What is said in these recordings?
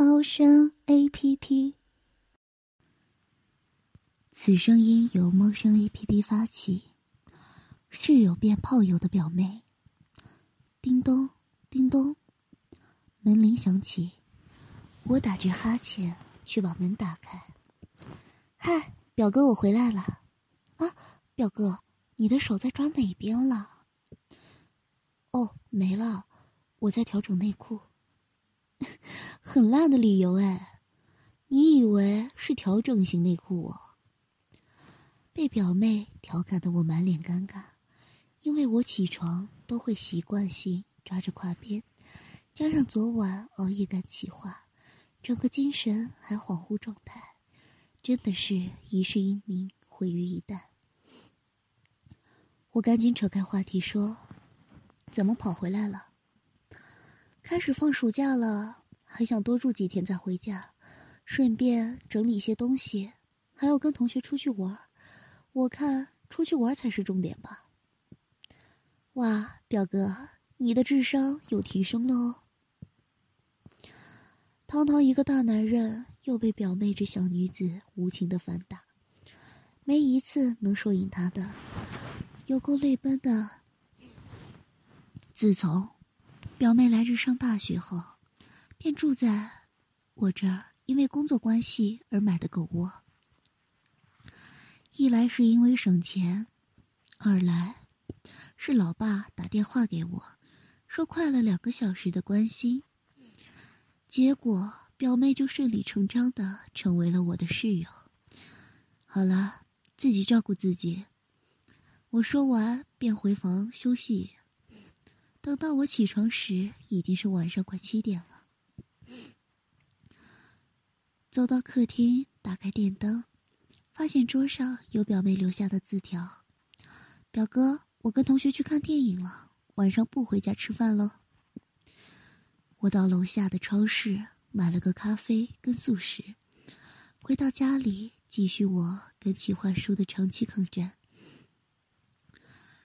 猫声 A P P。此声音由猫声 A P P 发起，室友变炮友的表妹。叮咚，叮咚，门铃响起，我打着哈欠去把门打开。嗨，表哥，我回来了。啊，表哥，你的手在抓哪边了？哦，没了，我在调整内裤。很烂的理由哎，你以为是调整型内裤哦？被表妹调侃的我满脸尴尬，因为我起床都会习惯性抓着胯边，加上昨晚熬夜赶企划，整个精神还恍惚状态，真的是一世英名毁于一旦。我赶紧扯开话题说：“怎么跑回来了？开始放暑假了，还想多住几天再回家，顺便整理一些东西，还要跟同学出去玩。我看出去玩才是重点吧。”哇，表哥，你的智商有提升了哦！堂堂一个大男人，又被表妹这小女子无情的反打，没一次能说赢她的。有够泪奔的。自从表妹来日上大学后，便住在我这儿，因为工作关系而买的狗窝。一来是因为省钱，二来是老爸打电话给我，说快了两个小时的关心，结果表妹就顺理成章的成为了我的室友。好了，自己照顾自己。我说完，便回房休息。等到我起床时，已经是晚上快七点了。走到客厅，打开电灯，发现桌上有表妹留下的字条：“表哥，我跟同学去看电影了，晚上不回家吃饭喽。”我到楼下的超市买了个咖啡跟速食，回到家里继续我跟企划书的长期抗战。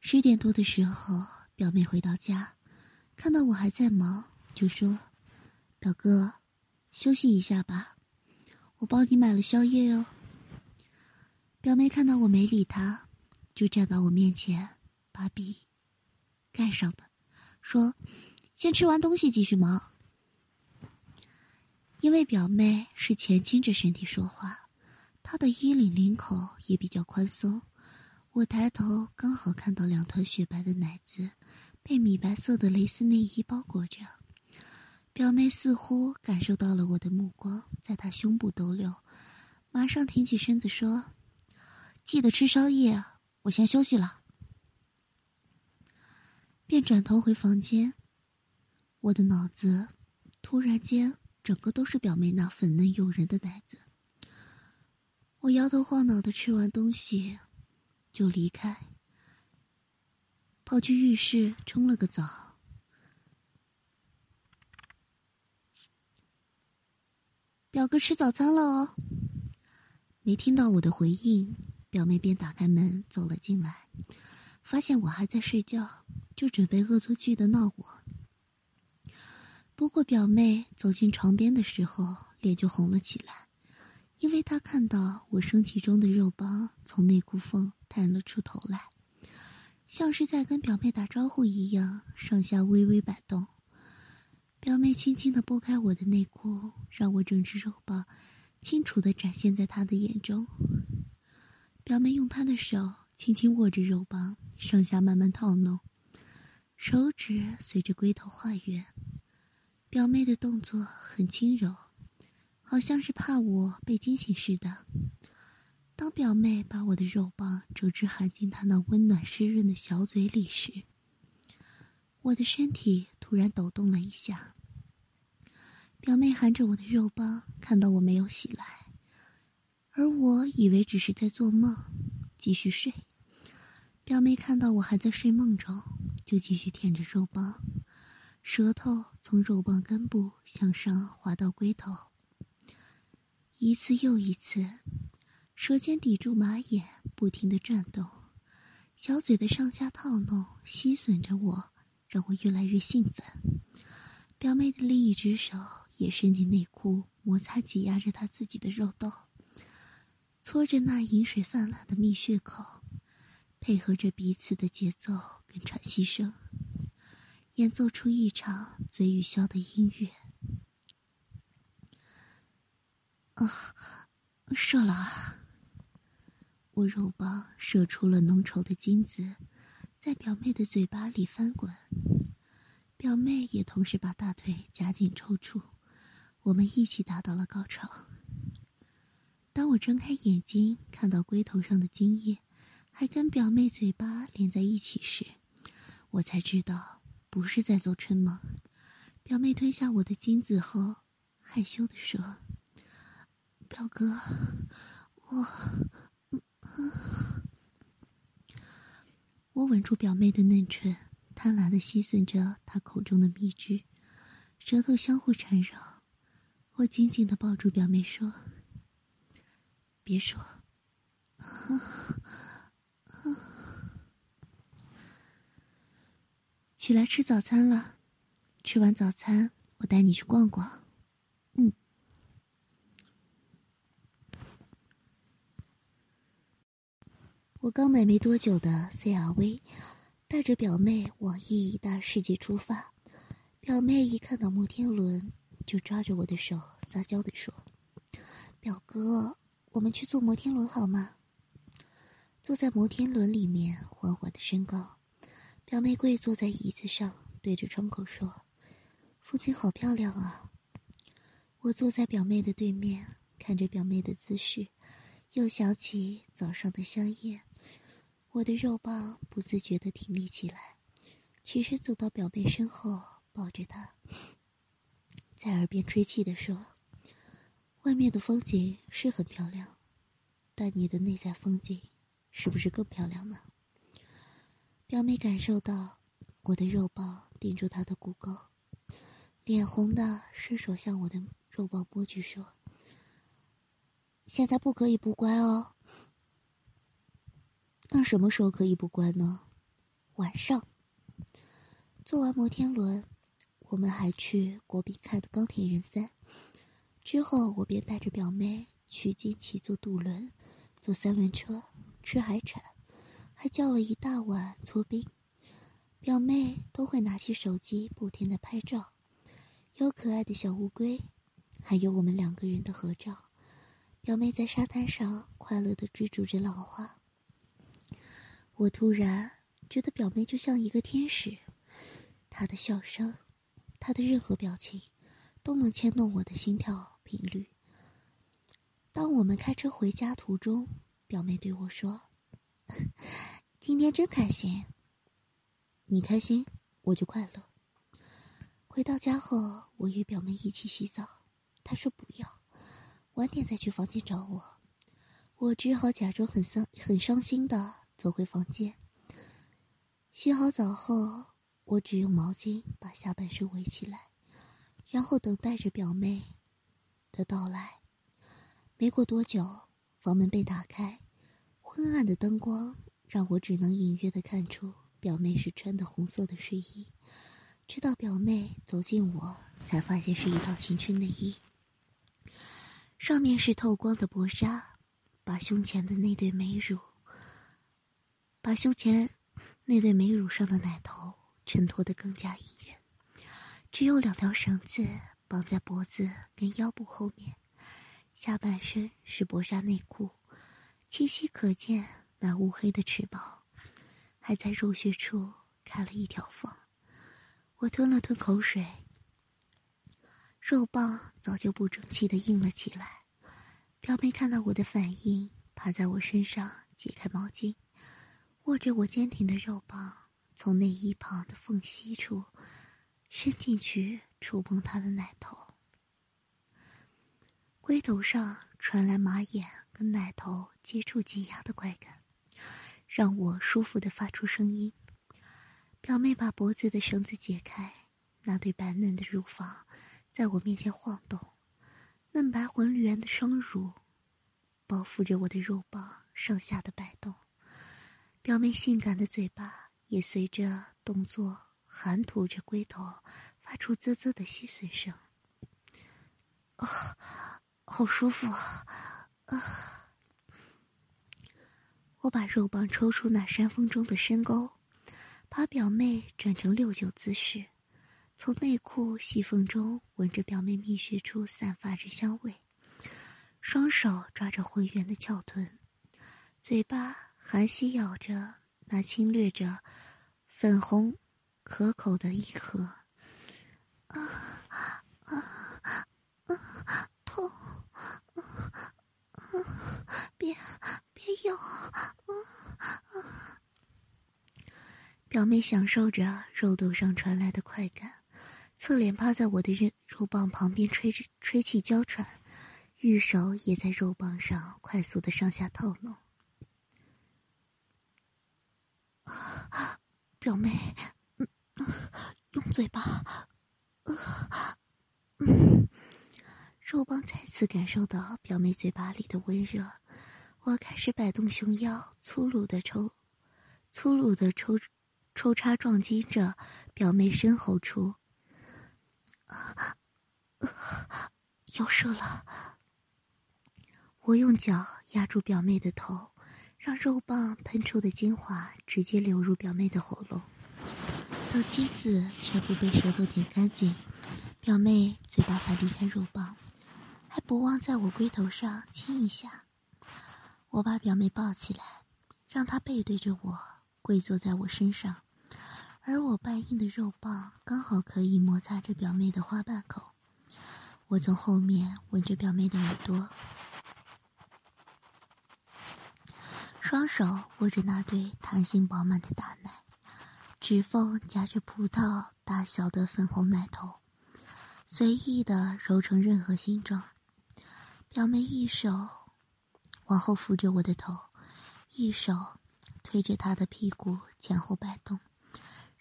十点多的时候，表妹回到家，看到我还在忙，就说：“表哥，休息一下吧，我帮你买了宵夜哟。”表妹看到我没理她，就站到我面前，把笔盖上的，说：“先吃完东西继续忙。”因为表妹是前倾着身体说话，她的衣领领口也比较宽松。我抬头，刚好看到两团雪白的奶子，被米白色的蕾丝内衣包裹着。表妹似乎感受到了我的目光，在她胸部逗留，马上挺起身子说：“记得吃宵夜，我先休息了。”便转头回房间。我的脑子突然间整个都是表妹那粉嫩诱人的奶子。我摇头晃脑的吃完东西。就离开，跑去浴室冲了个澡。表哥吃早餐了哦。没听到我的回应，表妹便打开门走了进来，发现我还在睡觉，就准备恶作剧的闹我。不过表妹走进床边的时候，脸就红了起来。因为她看到我生气中的肉包从内裤缝探了出头来，像是在跟表妹打招呼一样，上下微微摆动。表妹轻轻的拨开我的内裤，让我整只肉棒清楚的展现在她的眼中。表妹用她的手轻轻握着肉棒，上下慢慢套弄，手指随着龟头画圆。表妹的动作很轻柔。好像是怕我被惊醒似的。当表妹把我的肉棒整只含进她那温暖湿润的小嘴里时，我的身体突然抖动了一下。表妹含着我的肉棒，看到我没有醒来，而我以为只是在做梦，继续睡。表妹看到我还在睡梦中，就继续舔着肉棒，舌头从肉棒根部向上滑到龟头，一次又一次，舌尖抵住马眼，不停的转动，小嘴的上下套弄，吸吮着我，让我越来越兴奋。表妹的另一只手也伸进内裤，摩擦挤压着她自己的肉豆，搓着那饮水泛滥的蜜穴口。配合着彼此的节奏跟喘息声，演奏出一场嘴与笑的音乐。啊，射了！我肉棒射出了浓稠的精子，在表妹的嘴巴里翻滚。表妹也同时把大腿夹紧抽搐，我们一起达到了高潮。当我睁开眼睛，看到龟头上的精液。还跟表妹嘴巴连在一起时，我才知道不是在做春梦。表妹吞下我的精子后，害羞的说：“表哥，我……”我吻住表妹的嫩唇，贪婪的吸吮着她口中的蜜汁，舌头相互缠绕。我紧紧的抱住表妹说：“别说。”啊起来吃早餐了，吃完早餐我带你去逛逛。我刚买没多久的 CRV，带着表妹往意义大世界出发。表妹一看到摩天轮，就抓着我的手撒娇的说：“表哥，我们去坐摩天轮好吗？”坐在摩天轮里面，缓缓的升高。表妹跪坐在椅子上，对着窗口说：“风景好漂亮啊。”我坐在表妹的对面，看着表妹的姿势，又想起早上的香烟，我的肉棒不自觉的挺立起来，起身走到表妹身后，抱着她，在耳边吹气的说：“外面的风景是很漂亮，但你的内在风景，是不是更漂亮呢？”表妹感受到我的肉棒顶住她的骨沟，脸红的伸手向我的肉棒摸去，说：“现在不可以不乖哦。那什么时候可以不乖呢？晚上。坐完摩天轮，我们还去国宾看的《钢铁人三》，之后我便带着表妹去金奇坐渡轮，坐三轮车，吃海产。”还叫了一大碗搓冰，表妹都会拿起手机不停的拍照，有可爱的小乌龟，还有我们两个人的合照。表妹在沙滩上快乐的追逐着浪花，我突然觉得表妹就像一个天使，她的笑声，她的任何表情，都能牵动我的心跳频率。当我们开车回家途中，表妹对我说。今天真开心，你开心我就快乐。回到家后，我与表妹一起洗澡，她说不要，晚点再去房间找我。我只好假装很伤很伤心的走回房间。洗好澡后，我只用毛巾把下半身围起来，然后等待着表妹的到来。没过多久，房门被打开。昏暗的灯光让我只能隐约的看出表妹是穿的红色的睡衣，直到表妹走近我，才发现是一套情趣内衣，上面是透光的薄纱，把胸前的那对美乳，把胸前那对美乳上的奶头衬托的更加引人。只有两条绳子绑在脖子跟腰部后面，下半身是薄纱内裤。清晰可见，那乌黑的翅膀，还在肉穴处开了一条缝。我吞了吞口水，肉棒早就不争气的硬了起来。表妹看到我的反应，趴在我身上解开毛巾，握着我坚挺的肉棒，从内衣旁的缝隙处伸进去触碰她的奶头。龟头上传来马眼跟奶头接触挤压的快感，让我舒服的发出声音。表妹把脖子的绳子解开，那对白嫩的乳房在我面前晃动，嫩白浑圆的双乳包覆着我的肉棒上下的摆动，表妹性感的嘴巴也随着动作含吐着龟头，发出啧啧的吸吮声。啊！好舒服啊！啊！我把肉棒抽出那山峰中的深沟，把表妹转成六九姿势，从内裤细缝中闻着表妹蜜穴处散发着香味，双手抓着浑圆的翘臀，嘴巴含吸咬着那侵略着粉红可口的一颗。啊啊啊！痛！啊啊别别咬！啊啊表妹享受着肉豆上传来的快感，侧脸趴在我的肉肉棒旁边吹着吹气娇喘，玉手也在肉棒上快速的上下套弄。表妹，用嘴巴，嗯。肉棒再次感受到表妹嘴巴里的温热，我开始摆动熊腰，粗鲁的抽，粗鲁的抽，抽插撞击着表妹身后处。要射了！我用脚压住表妹的头，让肉棒喷出的精华直接流入表妹的喉咙，到机子全部被舌头舔干净，表妹嘴巴才离开肉棒。还不忘在我龟头上亲一下。我把表妹抱起来，让她背对着我，跪坐在我身上，而我半硬的肉棒刚好可以摩擦着表妹的花瓣口。我从后面吻着表妹的耳朵，双手握着那对弹性饱满的大奶，指缝夹着葡萄大小的粉红奶头，随意的揉成任何形状。表妹一手往后扶着我的头，一手推着她的屁股前后摆动，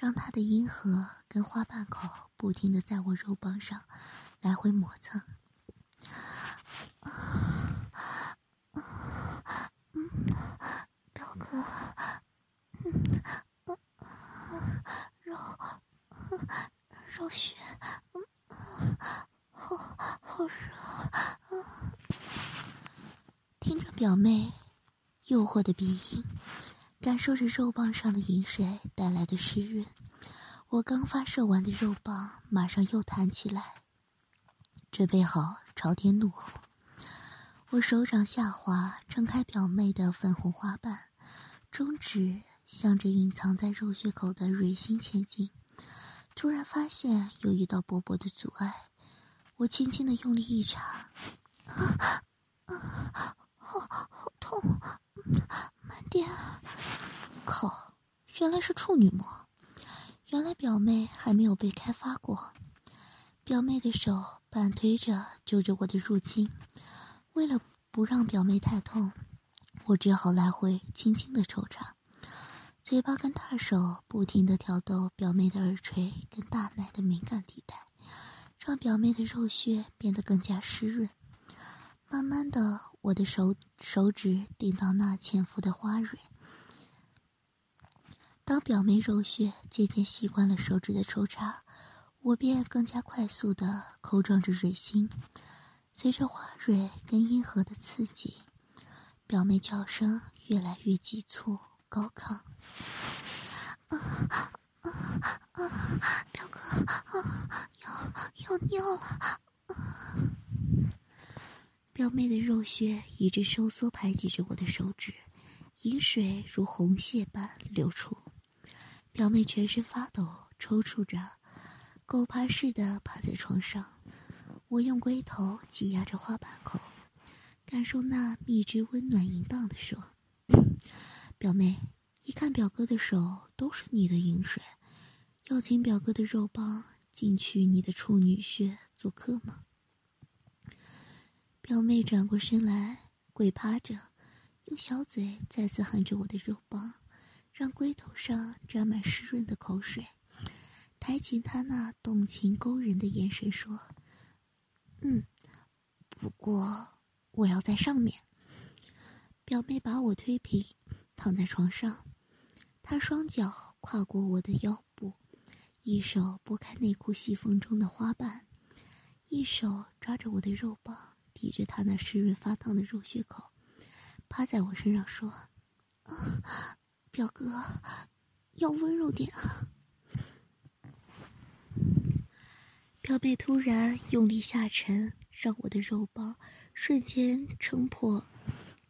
让他的阴核跟花瓣口不停的在我肉棒上来回磨蹭。表哥，肉肉血，好好热。听着表妹诱惑的鼻音，感受着肉棒上的饮水带来的湿润，我刚发射完的肉棒马上又弹起来，准备好朝天怒吼。我手掌下滑，撑开表妹的粉红花瓣，中指向着隐藏在肉穴口的蕊心前进，突然发现有一道薄薄的阻碍，我轻轻的用力一插，啊啊！好，好痛！慢点。靠，原来是处女膜。原来表妹还没有被开发过。表妹的手半推着揪着我的入侵，为了不让表妹太痛，我只好来回轻轻的抽插，嘴巴跟大手不停的挑逗表妹的耳垂跟大奶的敏感地带，让表妹的肉穴变得更加湿润。慢慢的。我的手手指顶到那潜伏的花蕊，当表妹肉穴渐渐习惯了手指的抽插，我便更加快速的抠撞着蕊心。随着花蕊跟阴核的刺激，表妹叫声越来越急促高亢。啊啊啊！表哥，啊，要要尿了。表妹的肉穴一直收缩排挤着我的手指，饮水如红血般流出。表妹全身发抖，抽搐着，狗爬似的趴在床上。我用龟头挤压着花瓣口，感受那蜜汁温暖淫荡的说：“ 表妹，一看表哥的手都是你的饮水，要请表哥的肉棒进去你的处女穴做客吗？”表妹转过身来，跪趴着，用小嘴再次含着我的肉棒，让龟头上沾满湿润的口水，抬起她那动情勾人的眼神说：“嗯，不过我要在上面。”表妹把我推平，躺在床上，她双脚跨过我的腰部，一手拨开内裤细缝中的花瓣，一手抓着我的肉棒。抵着他那湿润发烫的肉穴口，趴在我身上说：“表哥，要温柔点啊！”表妹突然用力下沉，让我的肉棒瞬间撑破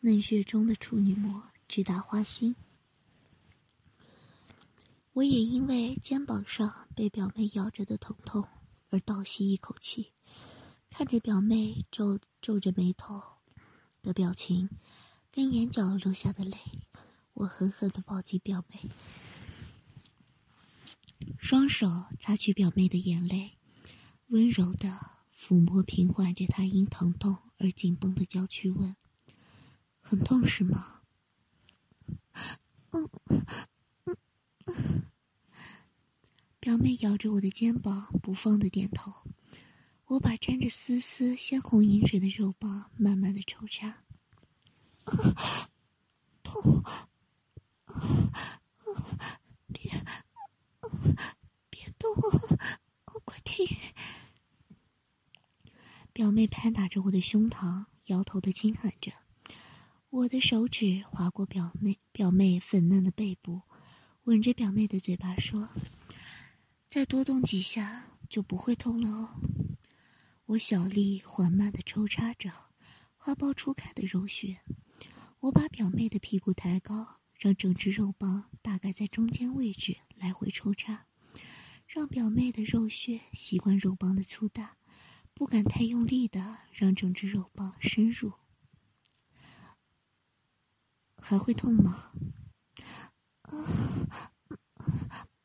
嫩穴中的处女膜，直达花心。我也因为肩膀上被表妹咬着的疼痛而倒吸一口气。看着表妹皱皱着眉头的表情，跟眼角流下的泪，我狠狠的抱紧表妹，双手擦去表妹的眼泪，温柔的抚摸平缓着她因疼痛而紧绷的娇躯，问：“很痛是吗？”嗯嗯嗯。表妹咬着我的肩膀，不放的点头。我把沾着丝丝鲜红饮水的肉棒慢慢的抽插，痛，别，别动，快停！表妹拍打着我的胸膛，摇头的轻喊着。我的手指划过表妹表妹粉嫩的背部，吻着表妹的嘴巴说：“再多动几下就不会痛了哦。”我小力缓慢的抽插着花苞初开的肉穴，我把表妹的屁股抬高，让整只肉棒大概在中间位置来回抽插，让表妹的肉穴习惯肉棒的粗大，不敢太用力的让整只肉棒深入。还会痛吗？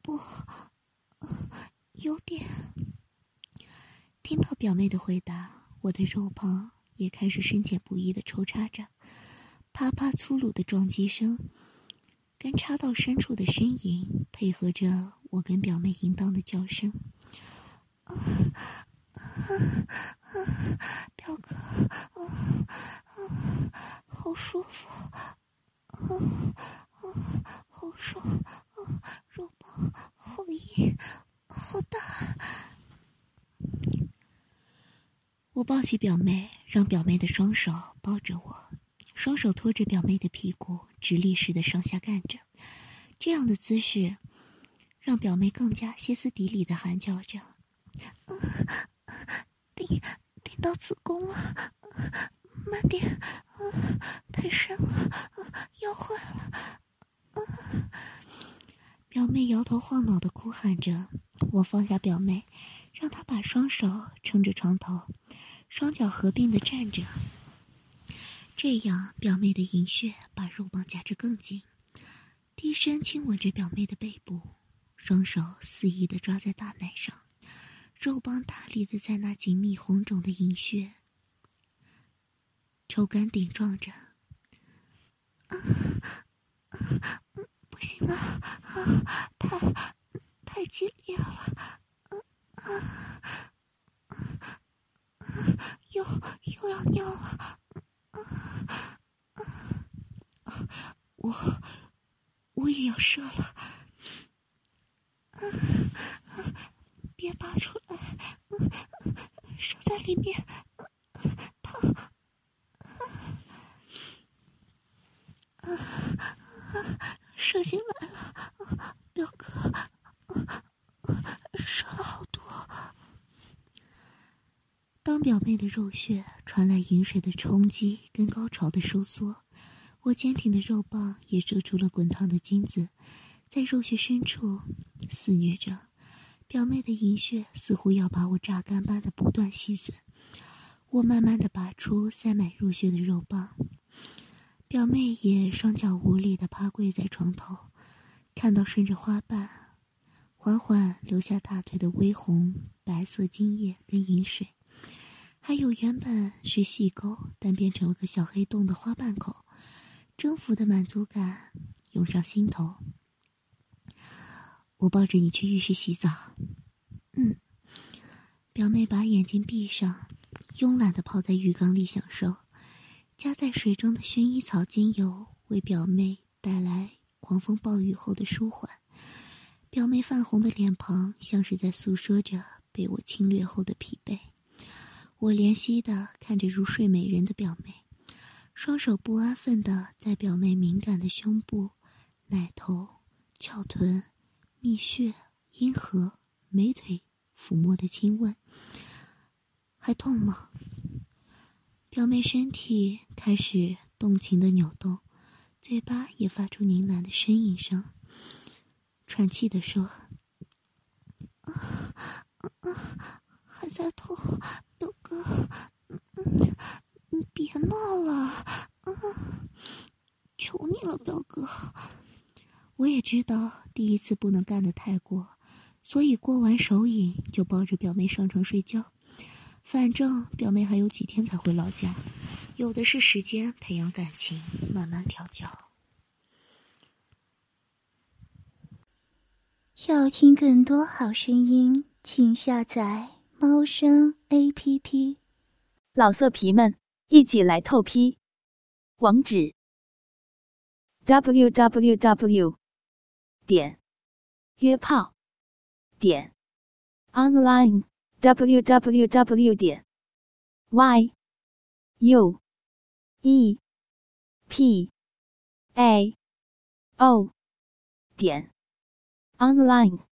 不，有点。听到表妹的回答，我的肉棒也开始深浅不一的抽插着，啪啪粗鲁的撞击声，跟插到深处的呻吟，配合着我跟表妹淫荡的叫声。啊啊表哥啊啊，好舒服啊啊，好爽啊，肉棒好硬，好大。我抱起表妹，让表妹的双手抱着我，双手托着表妹的屁股，直立式的上下干着。这样的姿势，让表妹更加歇斯底里的喊叫着：“啊顶顶到子宫了，慢点，啊太深了，要坏了。”表妹摇头晃脑的哭喊着。我放下表妹。让他把双手撑着床头，双脚合并的站着。这样，表妹的银穴把肉棒夹着更紧。低声亲吻着表妹的背部，双手肆意的抓在大奶上，肉棒大力的在那紧密红肿的银穴抽干顶撞着。不行了，太太激烈了。啊，啊又又要尿了，我我也要射了，别拔出来，射在里面，疼，射进来了，表哥。的肉穴传来饮水的冲击跟高潮的收缩，我坚挺的肉棒也射出了滚烫的精子，在肉穴深处肆虐着。表妹的银穴似乎要把我榨干般的不断吸吮，我慢慢的拔出塞满入穴的肉棒，表妹也双脚无力的趴跪在床头，看到顺着花瓣缓缓流下大腿的微红白色精液跟饮水。还有原本是细沟但变成了个小黑洞的花瓣口，征服的满足感涌上心头。我抱着你去浴室洗澡。嗯，表妹把眼睛闭上，慵懒的泡在浴缸里享受。加在水中的薰衣草精油为表妹带来狂风暴雨后的舒缓。表妹泛红的脸庞像是在诉说着被我侵略后的疲惫。我怜惜的看着入睡美人的表妹，双手不安分的在表妹敏感的胸部、奶头、翘臀、蜜穴、阴核、美腿抚摸的亲吻。还痛吗？表妹身体开始动情的扭动，嘴巴也发出呢喃的呻吟声，喘气的说：“啊啊，还在痛。”你别闹了，啊！求你了，表哥。我也知道第一次不能干的太过，所以过完手瘾就抱着表妹上床睡觉。反正表妹还有几天才回老家，有的是时间培养感情，慢慢调教。要听更多好声音，请下载。猫声 A P P，老色皮们一起来透批，网址：w w w 点约炮点 online w w w 点 y u e p a o 点 online。